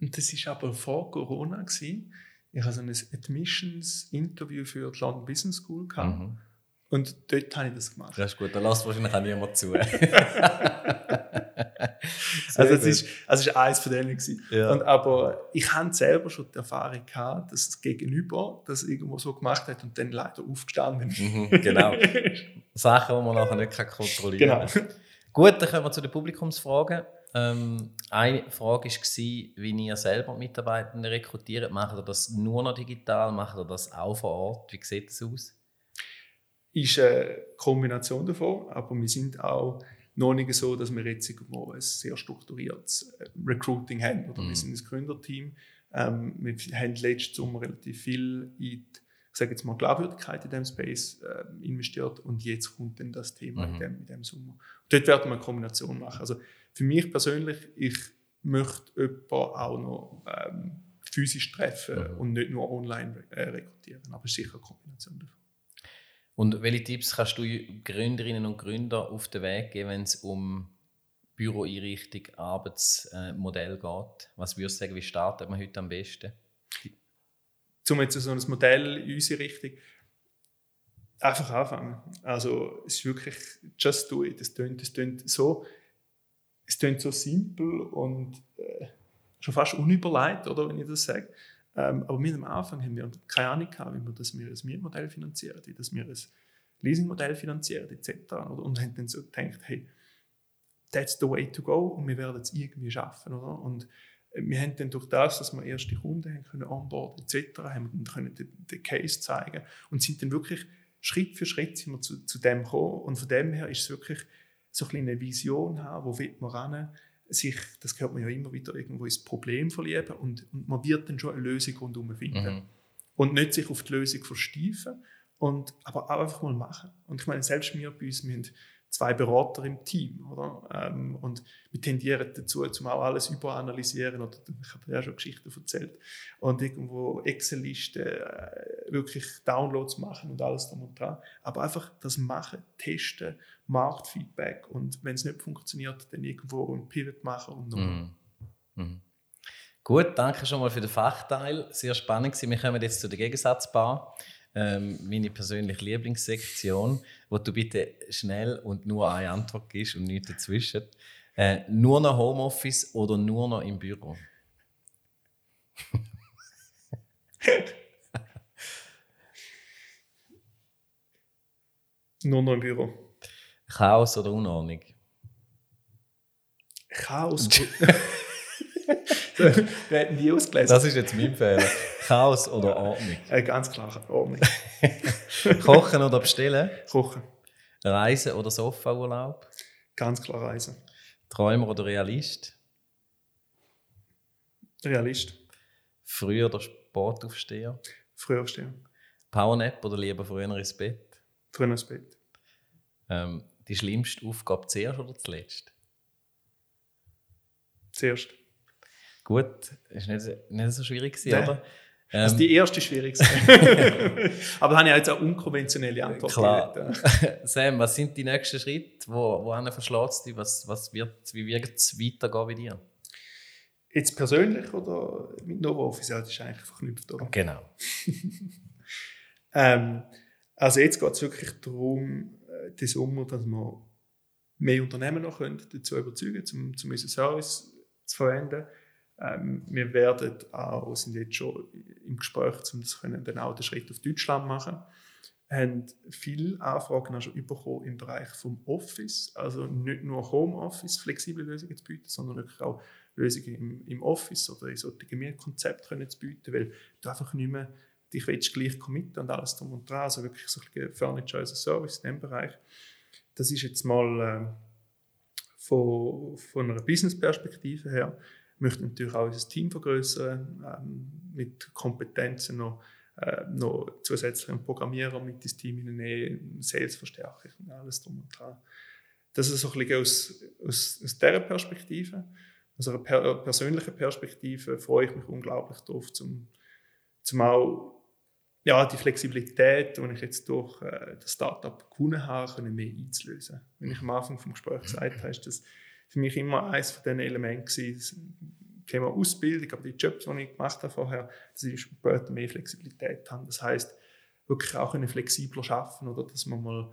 und das war aber vor Corona, gewesen, ich habe so ein Admissions-Interview für die London Business School gehabt. Mhm. Und dort habe ich das gemacht. Das ist gut, da lässt wahrscheinlich auch niemand zu. also es ist, also es war eines von denen. Ja. Und, aber ich hatte selber schon die Erfahrung gehabt, dass das Gegenüber das irgendwo so gemacht hat und dann leider aufgestanden ist. Mhm, genau. Sachen, die man nachher nicht kontrollieren kann. Genau. Gut, dann kommen wir zu den Publikumsfragen. Ähm, eine Frage war, wie ihr selber Mitarbeitende rekrutiert. Macht ihr das nur noch digital? Macht ihr das auch vor Ort? Wie sieht das aus? Ist eine Kombination davon, aber wir sind auch noch nicht so, dass wir jetzt irgendwo ein sehr strukturiertes äh, Recruiting haben. Oder mhm. Wir sind ein Gründerteam. Ähm, wir haben letzten Sommer relativ viel in die, ich sage jetzt mal, Glaubwürdigkeit in diesem Space äh, investiert und jetzt kommt dann das Thema mhm. in, dem, in dem Sommer. Und dort werden wir eine Kombination machen. Also für mich persönlich, ich möchte jemanden auch noch ähm, physisch treffen mhm. und nicht nur online äh, rekrutieren. Aber sicher eine Kombination davon. Und welche Tipps kannst du Gründerinnen und Gründern auf den Weg geben, wenn es um Büroeinrichtung, Arbeitsmodell geht? Was würdest du sagen, wie startet man heute am besten? Zum jetzt so ein Modell in unsere Richtung einfach anfangen. Also es ist wirklich just do it. Es klingt, es klingt so es klingt so simpel und äh, schon fast unüberlegt, oder, wenn ich das sage. Ähm, aber mit am Anfang haben wir keine Ahnung gehabt, wie wir das wir ein Mietmodell finanzieren, wie das wir ein Leasingmodell finanzieren, etc. Oder? Und haben dann so gedacht, hey, that's the way to go und wir werden es irgendwie schaffen. Oder? Und äh, wir haben dann durch das, dass wir erste Kunden haben können, onboarden etc., haben dann können den, den Case zeigen und sind dann wirklich Schritt für Schritt sind wir zu, zu dem gekommen und von dem her ist es wirklich so ein eine Vision haben, wo will man ran, sich, das hört man ja immer wieder, irgendwo ins Problem verlieben und, und man wird dann schon eine Lösung rundherum finden. Mhm. Und nicht sich auf die Lösung versteifen, und, aber auch einfach mal machen. Und ich meine, selbst wir bei uns, wir haben zwei Berater im Team. Oder? Ähm, und wir tendieren dazu, zum auch alles überanalysieren. Oder, ich habe ja schon Geschichten erzählt. Und irgendwo Excel-Listen äh, wirklich Downloads machen und alles drum und dran. Aber einfach das Machen, Testen, Marktfeedback. Und wenn es nicht funktioniert, dann irgendwo ein Pivot machen und noch. Mhm. Mhm. Gut, danke schon mal für den Fachteil. Sehr spannend. Wir kommen jetzt zu der Gegensatzbar ähm, meine persönliche Lieblingssektion, wo du bitte schnell und nur eine Antwort gibst und nichts dazwischen. Äh, nur noch Homeoffice oder nur noch im Büro? nur noch im Büro. Chaos oder Unordnung? Chaos. Wir hätten die ausgelesen. Das ist jetzt mein Fehler. Chaos oder Ordnung? Äh, ganz klar, Ordnung. Kochen oder bestellen? Kochen. Reisen oder Sofaurlaub? Ganz klar Reisen. Träumer oder Realist? Realist. Früher oder Sportaufsteher? Früher aufsteher. Powernap oder lieber früher ins Bett? Früher ins Bett. Ähm, die schlimmste Aufgabe zuerst oder zuletzt? Zuerst. Gut, ist nicht, nicht so schwierig gewesen, Nein. oder? Das ist Ähm, die erste schwierigste. Aber da habe ich jetzt auch unkonventionelle Antwort Klar. Sam, was sind die nächsten Schritte? Wo, wo einer verschlägt dich? Was, was wird, wie wird es weitergehen bei dir? Jetzt persönlich oder mit Nova Office? Ja, das ist eigentlich verknüpft, oder? Genau. Ähm, also jetzt geht es wirklich darum, äh, den Sommer, dass wir mehr Unternehmen noch können, dazu überzeugen um, um unseren Service zu verwenden. Ähm, wir werden auch, sind jetzt schon im Gespräch, um das können, dann auch den Schritt auf Deutschland machen. Wir haben viele Anfragen auch schon bekommen im Bereich vom Office, also nicht nur Homeoffice, flexible Lösungen zu bieten, sondern wirklich auch Lösungen im, im Office oder in solchen Mietkonzept können zu bieten, weil du einfach nicht mehr dich willst gleich committen und alles drum und dran, also wirklich so ein Furniture as a Service in dem Bereich. Das ist jetzt mal ähm, von, von einer Business-Perspektive her. Wir möchten natürlich auch unser Team vergrößern, ähm, mit Kompetenzen noch, äh, noch zusätzlichen Programmierer mit ins Team hineinnehmen, Sales verstärken alles drum und dran. Das ist so ein bisschen aus, aus, aus dieser Perspektive. Aus einer per persönlichen Perspektive freue ich mich unglaublich darauf, zum, zum auch ja, die Flexibilität, die ich jetzt durch äh, das Startup gewonnen habe, mehr einzulösen. Wenn ich am Anfang vom Gespräch gesagt habe, ist das für mich immer eines von diesen Elementen gewesen, das Thema Ausbildung, aber die Jobs, die ich gemacht habe vorher, dass ich später mehr Flexibilität haben. Das heißt wirklich auch können flexibler schaffen oder dass man mal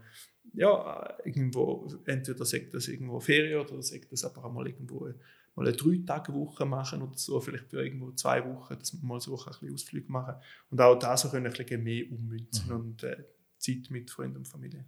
ja, irgendwo, entweder sagt das irgendwo Ferien oder sagt das aber auch mal irgendwo mal eine drei Tage Woche machen oder so, vielleicht für irgendwo zwei Wochen, dass wir mal so ein bisschen Ausflug machen und auch da so können ein bisschen mehr ummünzen Mhm. und äh, Zeit mit Freunden und Familie.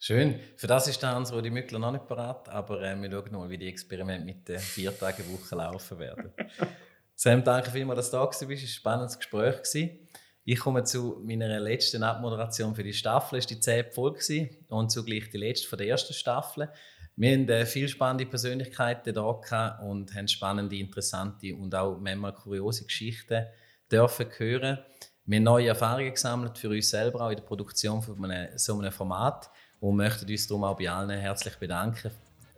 Schön. Für das ist der Hans Rudi Mückler noch nicht parat, aber äh, wir schauen mal, wie die Experimente mit der vier Tage Woche laufen werden. Sam, danke vielmals, dass du da bist. Es war ein spannendes Gespräch. Gewesen. Ich komme zu meiner letzten Abmoderation für die Staffel. Es war die 10. Folge und zugleich die letzte von der ersten Staffel. Wir haben äh, viele spannende Persönlichkeiten da gehabt und haben spannende, interessante und auch manchmal kuriose Geschichten dürfen hören. Wir haben neue Erfahrungen gesammelt für uns selber, auch in der Produktion von einem, so einem Format und möchten uns darum auch bei allen herzlich bedanken.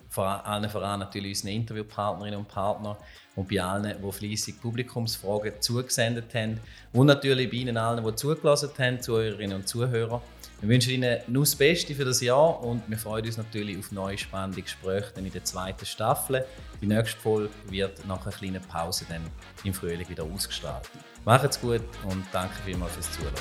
Vor allen voran natürlich unseren Interviewpartnerinnen und Partnern und bei allen, die fleissig Publikumsfragen zugesendet haben und natürlich bei Ihnen allen, die zugelassen haben, Zuhörerinnen und Zuhörer. Wir wünschen Ihnen nur das Beste für das Jahr und wir freuen uns natürlich auf neue spannende Gespräche in der zweiten Staffel. Die nächste Folge wird nach einer kleinen Pause dann im Frühling wieder ausgestrahlt. Macht's gut und danke vielmals fürs Zuhören.